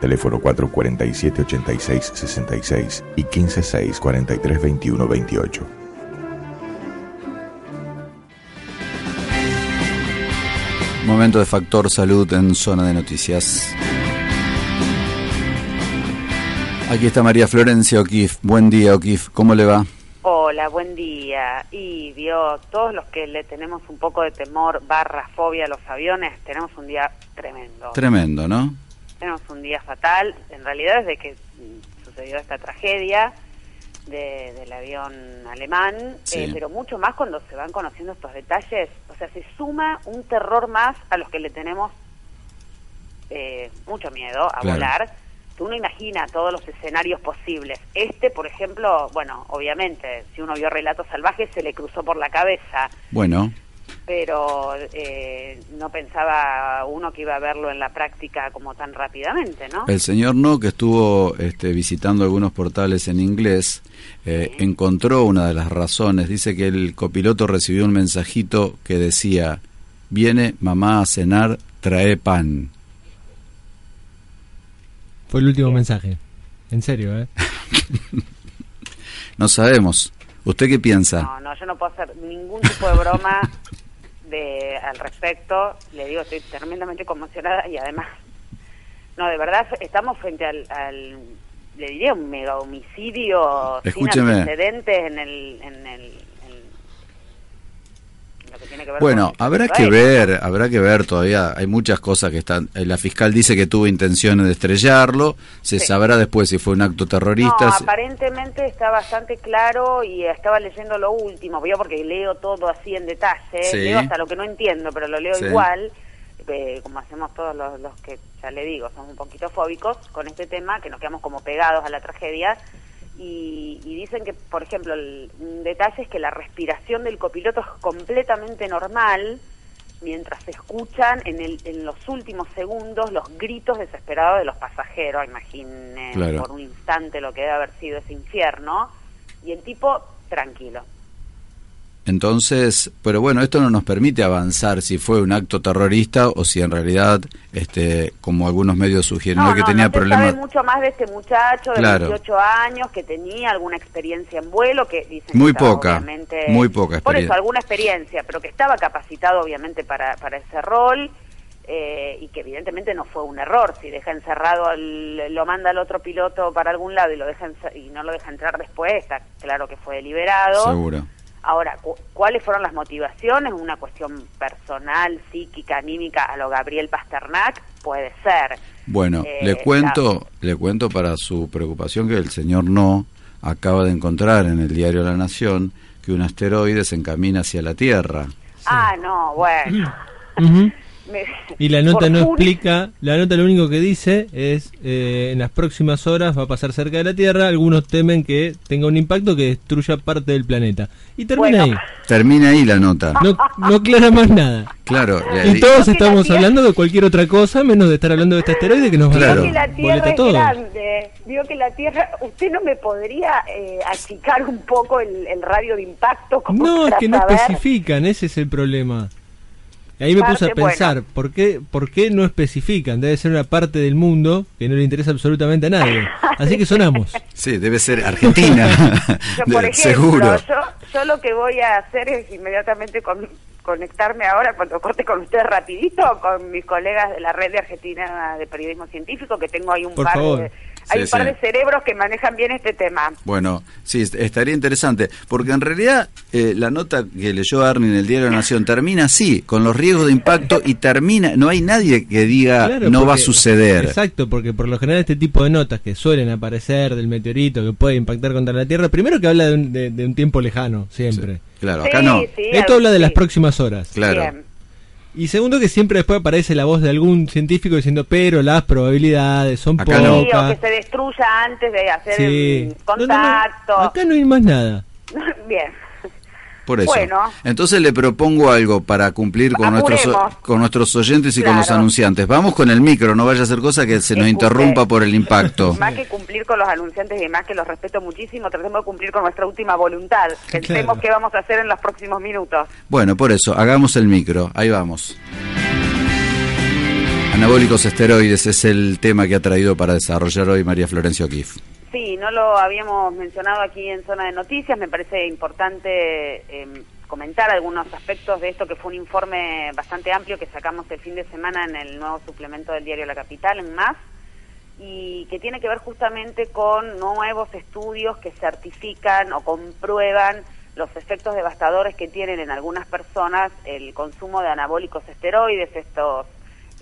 Teléfono 447-8666 y 156-4321-28. Momento de Factor Salud en Zona de Noticias. Aquí está María Florencia O'Keefe. Buen día, O'Keefe. ¿Cómo le va? Hola, buen día. Y vio, todos los que le tenemos un poco de temor, barra, fobia a los aviones, tenemos un día tremendo. Tremendo, ¿no? Tenemos un día fatal. En realidad, desde que sucedió esta tragedia de- del avión alemán, Sí. eh, pero mucho más cuando se van conociendo estos detalles. O sea, se suma un terror más a los que le tenemos eh, mucho miedo a Claro. volar. Que uno imagina todos los escenarios posibles. Este, por ejemplo, bueno, obviamente, si uno vio Relatos Salvajes, se le cruzó por la cabeza, Bueno, pero eh, no pensaba uno que iba a verlo en la práctica como tan rápidamente, ¿no? el señor No, que estuvo este, visitando algunos portales en inglés, eh, encontró una de las razones. Dice que el copiloto recibió un mensajito que decía, viene mamá a cenar, trae pan. Fue el último mensaje. En serio, ¿eh? No sabemos. ¿Usted qué piensa? No, no, yo no puedo hacer ningún tipo de broma de, al respecto. Le digo, estoy tremendamente conmocionada y además, no, de verdad, estamos frente al, al le diría, un mega homicidio Escúcheme. sin antecedentes en el... En el lo que tiene que ver Bueno, con habrá que ver, habrá que ver todavía. Hay muchas cosas que están. eh, La fiscal dice que tuvo intenciones de estrellarlo. Se Sí. sabrá después si fue un acto terrorista. No, aparentemente está bastante claro y estaba leyendo lo último, vio porque leo todo así en detalle, Sí. leo hasta lo que no entiendo, pero lo leo Sí. igual, eh, como hacemos todos los, los que, ya le digo, somos un poquito fóbicos con este tema, que nos quedamos como pegados a la tragedia, y, y dicen que, por ejemplo, el, un detalle es que la respiración del copiloto es completamente normal, mientras se escuchan en, el, en los últimos segundos los gritos desesperados de los pasajeros, imaginen Claro. por un instante lo que debe haber sido ese infierno, y el tipo tranquilo. Entonces, pero bueno, esto no nos permite avanzar si fue un acto terrorista o si en realidad, este, como algunos medios sugieren, No, que tenía no se problemas. sabe mucho más de este muchacho de Claro. 28 años que tenía alguna experiencia en vuelo, que dicen Muy que poca, obviamente- muy poca Por experiencia. eso, alguna experiencia, pero que estaba capacitado obviamente para, para ese rol eh, y que evidentemente no fue un error. Si deja encerrado, al- lo manda al otro piloto para algún lado y, lo deja y no lo deja entrar después, está claro que fue deliberado. Seguro. Ahora, cu- ¿cuáles fueron las motivaciones? Una cuestión personal, psíquica, anímica, a lo Gabriel Pasternak, puede ser. Bueno, Eh, le cuento, le cuento para su preocupación que el señor No acaba de encontrar en el diario La Nación que un asteroide se encamina hacia la Tierra. Ah, no, bueno. Me- Y la nota no explica, la nota lo único que dice es, eh, en las próximas horas va a pasar cerca de la Tierra, algunos temen que tenga un impacto que destruya parte del planeta. Y termina Bueno. Termina ahí la nota. ahí, no, no aclara más nada. Claro, Y todos estamos Tierra- hablando de cualquier otra cosa, menos de estar hablando de este asteroide que nos va Claro. a Digo que la dar Tierra boleta a es todos. grande. Digo que la Tierra, usted no me podría eh, achicar un poco el, el radio de impacto. Como No, es que no saber? especifican, ese es el problema. Ahí me puse a pensar, bueno. ¿por, qué, ¿por qué no especifican? Debe ser una parte del mundo que no le interesa absolutamente a nadie. Así que sonamos. sí, debe ser Argentina. Yo, por ejemplo, Seguro. Yo, yo lo que voy a hacer es inmediatamente con- conectarme ahora, cuando corte con ustedes rapidito, con mis colegas de la red de Argentina de Periodismo Científico, que tengo ahí un Por par favor. de... Hay Sí, un par sí. de cerebros que manejan bien este tema. Bueno, sí, est- estaría interesante, porque en realidad eh, la nota que leyó Arnie en el diario La Nación termina así, con los riesgos de impacto y termina, no hay nadie que diga Claro, no va a suceder. Exacto, porque por lo general este tipo de notas que suelen aparecer del meteorito que puede impactar contra la Tierra, primero que habla de un, de- de un tiempo lejano, siempre. Claro, acá Sí, no. sí, Esto habla de sí. las próximas horas. Claro. Bien. Y segundo, que siempre después aparece la voz de algún científico diciendo, pero las probabilidades son Acá no. Sí, o pocas. que se destruya antes de hacer Sí. el No, no, no, contacto. acá no hay más nada. Bien. Por eso. Bueno. Entonces le propongo algo para cumplir con nuestros, con nuestros oyentes y con los anunciantes. Vamos con el micro, no vaya a ser cosa que se nos interrumpa por el impacto. Más que cumplir con los anunciantes y demás, que los respeto muchísimo, tratemos de cumplir con nuestra última voluntad. Pensemos Claro. qué vamos a hacer en los próximos minutos. Bueno, por eso, hagamos el micro. Ahí vamos. Anabólicos esteroides es el tema que ha traído para desarrollar hoy María Florencio Kif. Sí, no lo habíamos mencionado aquí en Zona de Noticias. Me parece importante eh, comentar algunos aspectos de esto, que fue un informe bastante amplio que sacamos el fin de semana en el nuevo suplemento del diario La Capital, en Más, y que tiene que ver justamente con nuevos estudios que certifican o comprueban los efectos devastadores que tienen en algunas personas el consumo de anabólicos esteroides, estos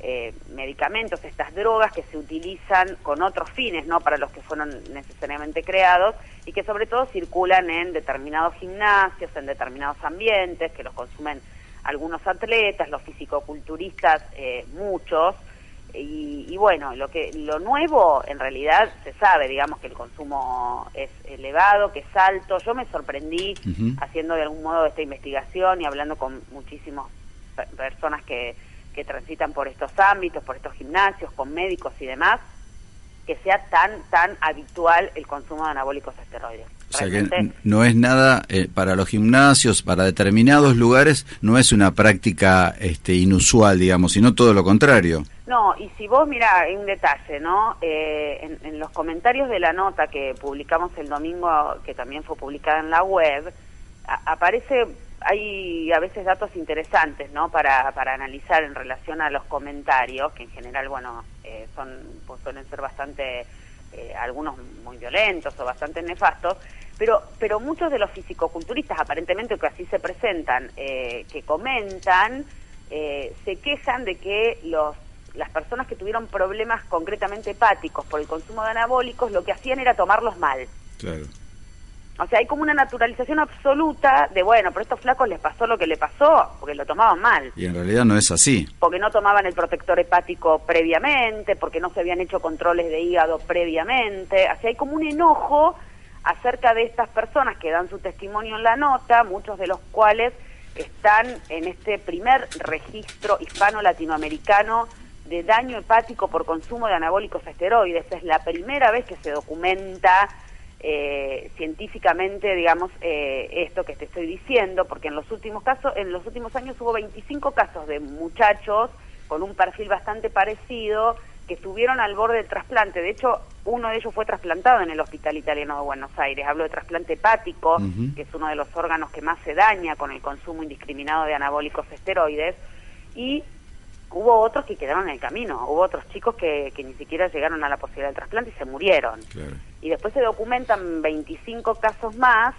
eh, medicamentos, estas drogas que se utilizan con otros fines, no para los que fueron necesariamente creados y que sobre todo circulan en determinados gimnasios, en determinados ambientes, que los consumen algunos atletas, los fisicoculturistas, eh, muchos. Y, y bueno, lo que lo nuevo en realidad se sabe, digamos que el consumo es elevado, que es alto. Yo me sorprendí haciendo de algún modo esta investigación y hablando con muchísimas pe- personas que, que transitan por estos ámbitos, por estos gimnasios, con médicos y demás, que sea tan tan habitual el consumo de anabólicos esteroides. O sea que no es nada eh, para los gimnasios, para determinados lugares, no es una práctica este, inusual, digamos, sino todo lo contrario. No, y si vos, hay un detalle, ¿no? Eh, en, en los comentarios de la nota que publicamos el domingo, que también fue publicada en la web, a- aparece, hay a veces datos interesantes, ¿no? Para, para analizar en relación a los comentarios, que en general, bueno, eh, son, pues suelen ser bastante, eh, algunos muy violentos o bastante nefastos, pero, pero muchos de los fisicoculturistas, aparentemente que así se presentan, eh, que comentan, eh, se quejan de que los las personas que tuvieron problemas concretamente hepáticos por el consumo de anabólicos lo que hacían era tomarlos mal. Claro. O sea, hay como una naturalización absoluta de, bueno, pero a estos flacos les pasó lo que le pasó porque lo tomaban mal, Y en realidad no es así. porque no tomaban el protector hepático previamente, porque no se habían hecho controles de hígado previamente. O sea, hay como un enojo acerca de estas personas que dan su testimonio en la nota, muchos de los cuales están en este primer registro hispano-latinoamericano de daño hepático por consumo de anabólicos esteroides. Es la primera vez que se documenta eh, científicamente, digamos, eh, esto que te estoy diciendo, porque en los últimos casos, en los últimos años hubo 25 casos de muchachos con un perfil bastante parecido que estuvieron al borde del trasplante. De hecho, uno de ellos fue trasplantado en el Hospital Italiano de Buenos Aires. Hablo de trasplante hepático, que es uno de los órganos que más se daña con el consumo indiscriminado de anabólicos esteroides. Y hubo otros que quedaron en el camino. Hubo otros chicos que, que ni siquiera llegaron a la posibilidad del trasplante y se murieron Claro. Y después se documentan 25 casos más.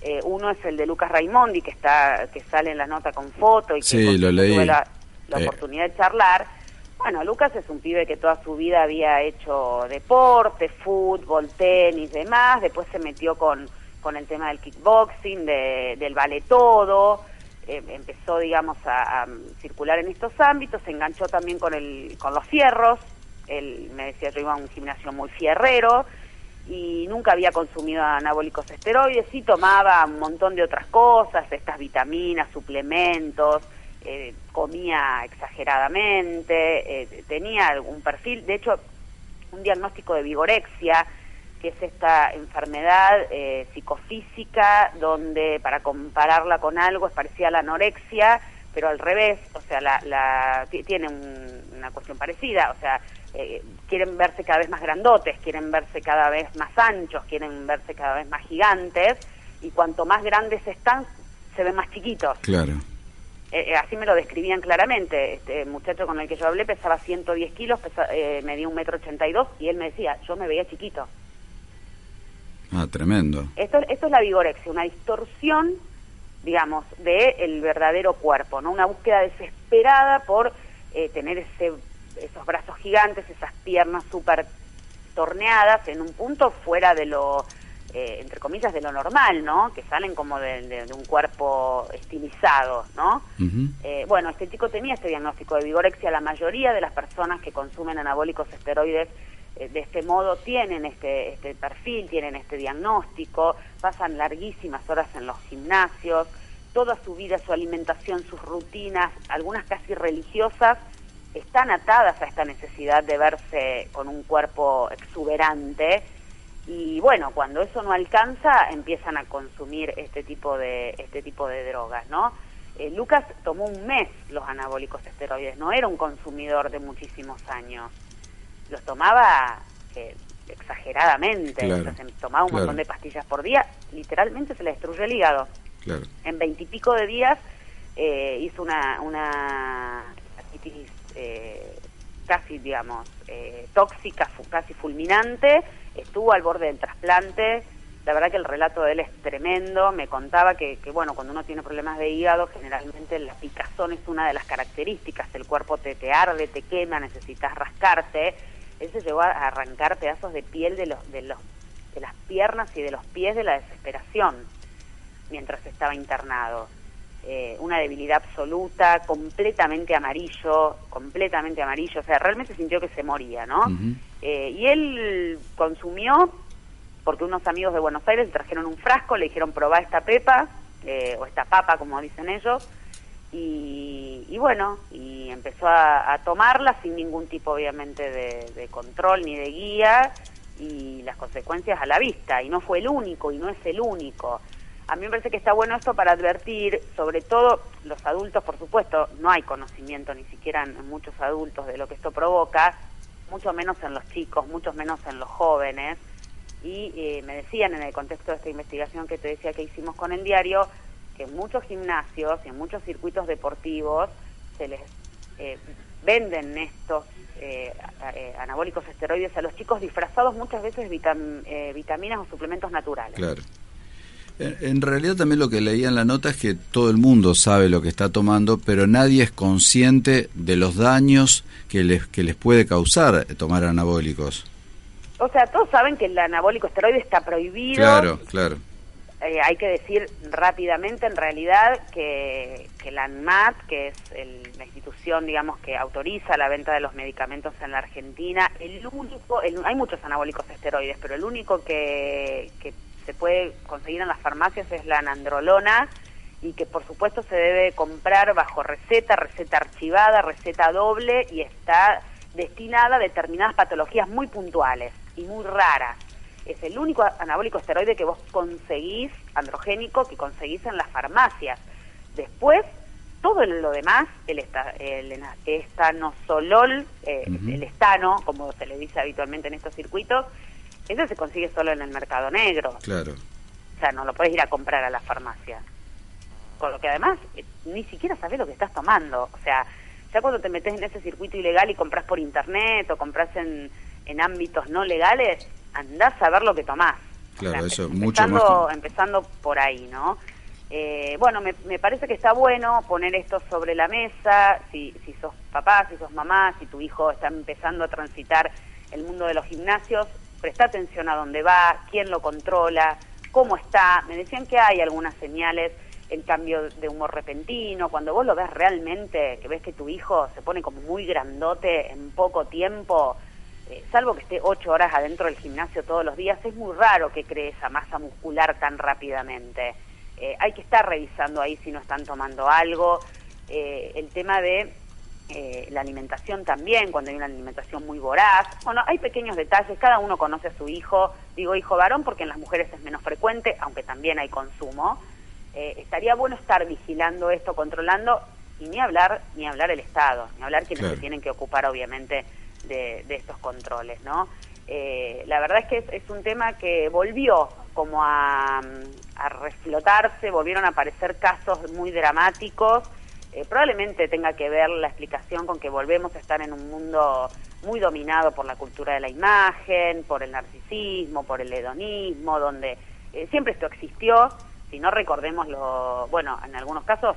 Eh, uno es el de Lucas Raimondi, que está que sale en la nota con foto y que Sí, con quien lo leí. tuve la, la Eh. oportunidad de charlar. Bueno, Lucas es un pibe que toda su vida había hecho deporte, fútbol, tenis, demás. Después se metió con, con el tema del kickboxing, de, del vale todo. Eh, empezó, digamos, a, a circular en estos ámbitos. Se enganchó también con, el, con los fierros. Él me decía, yo iba a un gimnasio muy fierrero y nunca había consumido anabólicos esteroides, sí tomaba un montón de otras cosas, estas vitaminas, suplementos, eh, comía exageradamente, eh, tenía algún perfil, de hecho, un diagnóstico de vigorexia, que es esta enfermedad eh, psicofísica donde para compararla con algo es parecida a la anorexia, pero al revés, o sea, la, la, ti- tiene un- una cuestión parecida, o sea, eh, quieren verse cada vez más grandotes, quieren verse cada vez más anchos, quieren verse cada vez más gigantes, y cuanto más grandes están, se ven más chiquitos. Claro. Eh, eh, así me lo describían claramente. Este muchacho con el que yo hablé pesaba 110 kilos, pesa, eh, medía un metro ochenta y dos, y él me decía, yo me veía chiquito. Ah, tremendo. Esto, esto es la vigorexia, una distorsión, digamos, del el verdadero cuerpo, ¿no? Una búsqueda desesperada por eh, tener ese, esos brazos gigantes, esas piernas súper torneadas en un punto fuera de lo eh, entre comillas, de lo normal, ¿no? Que salen como de, de- de un cuerpo estilizado, ¿no? Eh, bueno, este chico tenía este diagnóstico de vigorexia. La mayoría de las personas que consumen anabólicos esteroides eh, de este modo tienen este, este perfil, tienen este diagnóstico, pasan larguísimas horas en los gimnasios, toda su vida, su alimentación, sus rutinas, algunas casi religiosas, están atadas a esta necesidad de verse con un cuerpo exuberante y bueno, cuando eso no alcanza, empiezan a consumir este tipo de este tipo de drogas, ¿no? Eh, Lucas tomó un mes los anabólicos esteroides, no era un consumidor de muchísimos años. Los tomaba eh, exageradamente, Claro, o sea, se tomaba un claro. montón de pastillas por día, literalmente se le destruyó el hígado Claro. en veintipico de días eh, hizo una, una hepatitis eh, casi, digamos, eh, tóxica, casi fulminante, estuvo al borde del trasplante. La verdad que el relato de él es tremendo. Me contaba que, que, bueno, cuando uno tiene problemas de hígado, generalmente la picazón es una de las características. El cuerpo te, te arde, te quema, necesitas rascarte. Él se llegó a arrancar pedazos de piel de, los, de, los, de las piernas y de los pies de la desesperación mientras estaba internado. Eh, una debilidad absoluta, completamente amarillo, completamente amarillo, o sea, realmente sintió que se moría, ¿no? Eh, y él consumió, porque unos amigos de Buenos Aires le trajeron un frasco, le dijeron probá esta pepa, eh, o esta papa, como dicen ellos, y, y bueno, y empezó a, a tomarla sin ningún tipo, obviamente, de, de control ni de guía, y las consecuencias a la vista, y no fue el único, y no es el único. A mí me parece que está bueno esto para advertir, sobre todo los adultos, por supuesto, no hay conocimiento ni siquiera en muchos adultos de lo que esto provoca, mucho menos en los chicos, mucho menos en los jóvenes. Y eh, me decían en el contexto de esta investigación que te decía que hicimos con el diario, que en muchos gimnasios y en muchos circuitos deportivos se les eh, venden estos eh, eh, anabólicos esteroides a los chicos disfrazados muchas veces vitam- eh, vitaminas o suplementos naturales. Claro. En en realidad también lo que leía en la nota es que todo el mundo sabe lo que está tomando, pero nadie es consciente de los daños que les, que les puede causar tomar anabólicos. O sea, todos saben que el anabólico esteroide está prohibido. Claro, claro. Eh, hay que decir rápidamente, en realidad, que, que la ANMAT, que es el- la institución, digamos, que autoriza la venta de los medicamentos en la Argentina, el único, el- hay muchos anabólicos esteroides, pero el único que, que se puede conseguir en las farmacias es la nandrolona y que por supuesto se debe comprar bajo receta, receta archivada, receta doble y está destinada a determinadas patologías muy puntuales y muy raras. Es el único anabólico esteroide que vos conseguís, androgénico, que conseguís en las farmacias. Después, todo lo demás, el, esta, el estanosolol, eh, el estano, como se le dice habitualmente en estos circuitos, ese se consigue solo en el mercado negro. Claro. O sea, no lo podés ir a comprar a la farmacia. Con lo que además eh, ni siquiera sabés lo que estás tomando. O sea, ya cuando te metes en ese circuito ilegal y compras por internet o compras en, en ámbitos no legales, andás a ver lo que tomás. Claro, eso es empe- mucho más empezando, que- empezando por ahí, ¿no? Eh, bueno, me, me parece que está bueno poner esto sobre la mesa, si, si sos papá, si sos mamá, si tu hijo está empezando a transitar el mundo de los gimnasios, presta atención a dónde va, quién lo controla, cómo está. Me decían que hay algunas señales, el cambio de humor repentino, cuando vos lo ves realmente, que ves que tu hijo se pone como muy grandote en poco tiempo, eh, salvo que esté ocho horas adentro del gimnasio todos los días, es muy raro que cree esa masa muscular tan rápidamente. Eh, hay que estar revisando ahí si no están tomando algo. Eh, el tema de eh, la alimentación también, cuando hay una alimentación muy voraz. Bueno, hay pequeños detalles, cada uno conoce a su hijo, digo hijo varón porque en las mujeres es menos frecuente, aunque también hay consumo. Eh, estaría bueno estar vigilando esto, controlando, y ni hablar, ni hablar el Estado, ni hablar quienes Claro. se tienen que ocupar obviamente de, de estos controles, ¿no? Eh, la verdad es que es, es un tema que volvió como a, a reflotarse, volvieron a aparecer casos muy dramáticos. Eh, probablemente tenga que ver la explicación con que volvemos a estar en un mundo muy dominado por la cultura de la imagen, por el narcisismo, por el hedonismo, donde eh, siempre esto existió. Si no recordemos lo, bueno, en algunos casos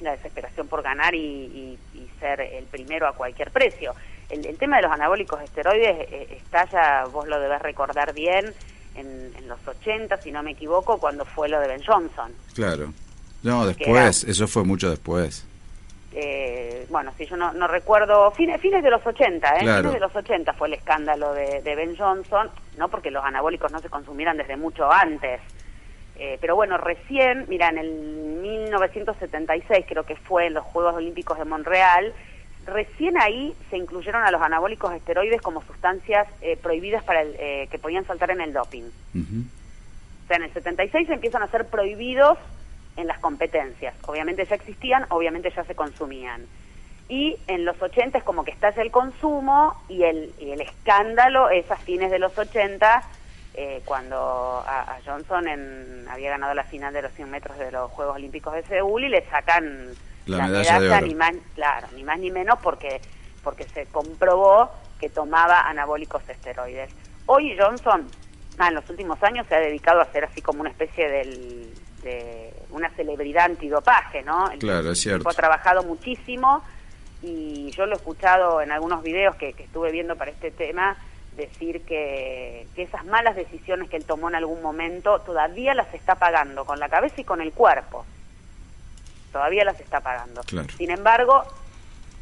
la desesperación por ganar y, y- ser el primero a cualquier precio. El, el tema de los anabólicos esteroides eh, está ya, vos lo debés recordar bien, en, en los 80, si no me equivoco, cuando fue lo de Ben Johnson. Claro. No, después, eso fue mucho después. Eh, bueno, si yo no, no recuerdo, fines, fines de los 80, ¿eh? Claro. Fines de los 80 fue el escándalo de, de Ben Johnson, no porque los anabólicos no se consumieran desde mucho antes. Eh, pero bueno, recién, mira, en el 1976 creo que fue en los Juegos Olímpicos de Montreal, recién ahí se incluyeron a los anabólicos esteroides como sustancias eh, prohibidas para el, eh, que podían saltar en el doping. O sea, en el 76 empiezan a ser prohibidos en las competencias. Obviamente ya existían, obviamente ya se consumían. Y en los 80 es como que estalla el consumo y el, y el escándalo es a fines de los 80, eh, cuando a, a Johnson en- había ganado la final de los 100 metros de los Juegos Olímpicos de Seúl y le sacan La medalla de oro. ni más, claro, ni más ni menos porque, porque se comprobó que tomaba anabólicos esteroides. Hoy Johnson, ah, en los últimos años, se ha dedicado a ser así como una especie del, de una celebridad antidopaje, ¿no? El Claro, es cierto. ha trabajado muchísimo y yo lo he escuchado en algunos videos que, que estuve viendo para este tema decir que, que esas malas decisiones que él tomó en algún momento todavía las está pagando con la cabeza y con el cuerpo. Todavía las está pagando. Claro. Sin embargo,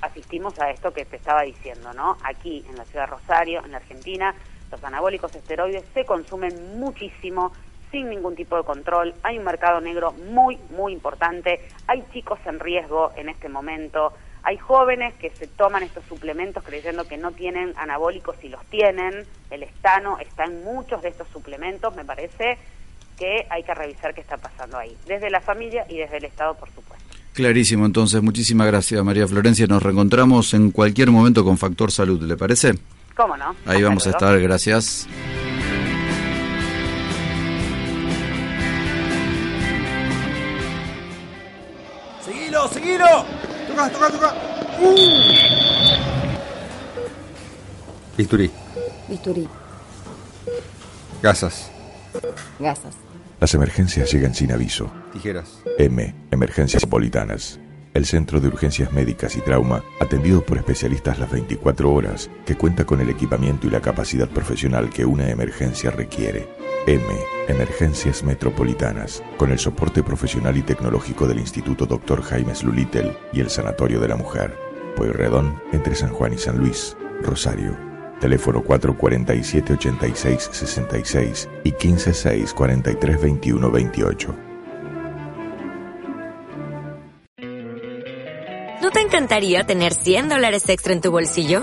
asistimos a esto que te estaba diciendo, ¿no? Aquí en la ciudad de Rosario, en la Argentina, los anabólicos esteroides se consumen muchísimo sin ningún tipo de control. Hay un mercado negro muy, muy importante. Hay chicos en riesgo en este momento. Hay jóvenes que se toman estos suplementos creyendo que no tienen anabólicos y los tienen. El estano está en muchos de estos suplementos. Me parece que hay que revisar qué está pasando ahí. Desde la familia y desde el Estado, por supuesto. Clarísimo, entonces, muchísimas gracias María Florencia. Nos reencontramos en cualquier momento con Factor Salud, ¿le parece? ¿Cómo no? Ahí Hasta vamos a estar, gracias. ¡Seguilo, seguilo! ¡Toca, toca, toca! Bisturí, Bisturí, gasas, gasas, Las emergencias llegan sin aviso. tijeras, M. Emergencias Politanas. El Centro de Urgencias Médicas y Trauma, atendido por especialistas las 24 horas, que cuenta con el equipamiento y la capacidad profesional que una emergencia requiere. M. Emergencias Metropolitanas, con el soporte profesional y tecnológico del Instituto Dr. Jaime Slulitel y el Sanatorio de la Mujer. Pueyrredón, entre San Juan y San Luis, Rosario. Teléfono 447-8666 y 156-4321-28. ¿No te encantaría tener 100 dólares extra en tu bolsillo?